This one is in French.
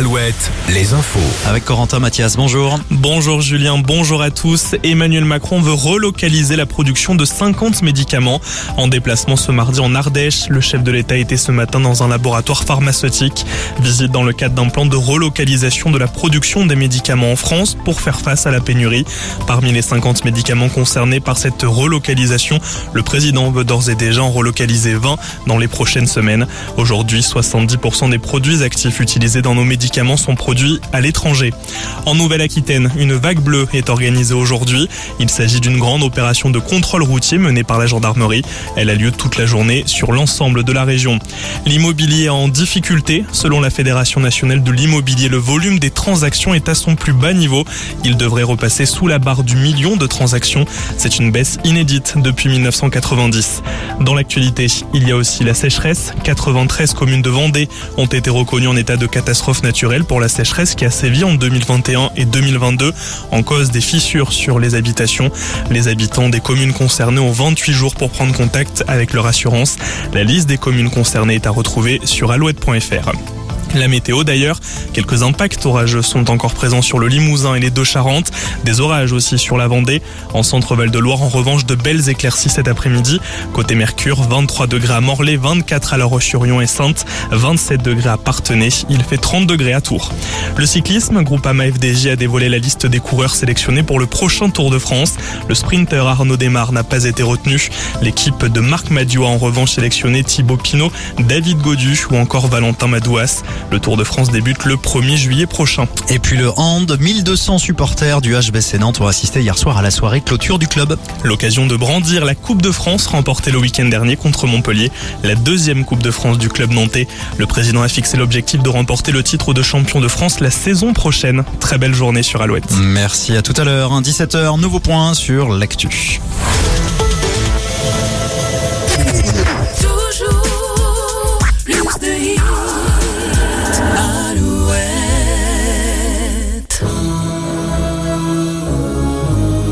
Alouette, les infos. Avec Corentin Mathias, bonjour. Bonjour Julien, bonjour à tous. Emmanuel Macron veut relocaliser la production de 50 médicaments. En déplacement ce mardi en Ardèche, le chef de l'État était ce matin dans un laboratoire pharmaceutique. Visite dans le cadre d'un plan de relocalisation de la production des médicaments en France pour faire face à la pénurie. Parmi les 50 médicaments concernés par cette relocalisation, le président veut d'ores et déjà en relocaliser 20 dans les prochaines semaines. Aujourd'hui, 70% des produits actifs utilisés dans nos médicaments sont produits à l'étranger. En Nouvelle-Aquitaine, une vague bleue est organisée aujourd'hui. Il s'agit d'une grande opération de contrôle routier menée par la gendarmerie. Elle a lieu toute la journée sur l'ensemble de la région. L'immobilier en difficulté. Selon la Fédération nationale de l'immobilier, le volume des transactions est à son plus bas niveau. Il devrait repasser sous la barre du million de transactions. C'est une baisse inédite depuis 1990. Dans l'actualité, il y a aussi la sécheresse. 93 communes de Vendée ont été reconnues en état de catastrophe naturelle pour la sécheresse qui a sévi en 2021 et 2022 en cause des fissures sur les habitations. Les habitants des communes concernées ont 28 jours pour prendre contact avec leur assurance. La liste des communes concernées est à retrouver sur alouette.fr. La météo d'ailleurs, quelques impacts orageux sont encore présents sur le Limousin et les Deux-Charentes, des orages aussi sur la Vendée. En centre-val de Loire, en revanche, de belles éclaircies cet après-midi. Côté Mercure, 23 degrés à Morlaix, 24 à La Roche-sur-Yon et Sainte, 27 degrés à Partenay, il fait 30 degrés à Tours. Le cyclisme, Groupama FDJ a dévoilé la liste des coureurs sélectionnés pour le prochain Tour de France. Le sprinter Arnaud Desmar n'a pas été retenu. L'équipe de Marc Madiot a en revanche sélectionné Thibaut Pinot, David Godu ou encore Valentin Madouas. Le Tour de France débute le 1er juillet prochain. Et puis le hand, 1200 supporters du HBC Nantes ont assisté hier soir à la soirée clôture du club. L'occasion de brandir la Coupe de France remportée le week-end dernier contre Montpellier, la deuxième Coupe de France du club nantais. Le président a fixé l'objectif de remporter le titre de champion de France la saison prochaine. Très belle journée sur Alouette. Merci à tout à l'heure, 17h, nouveau point sur l'actu.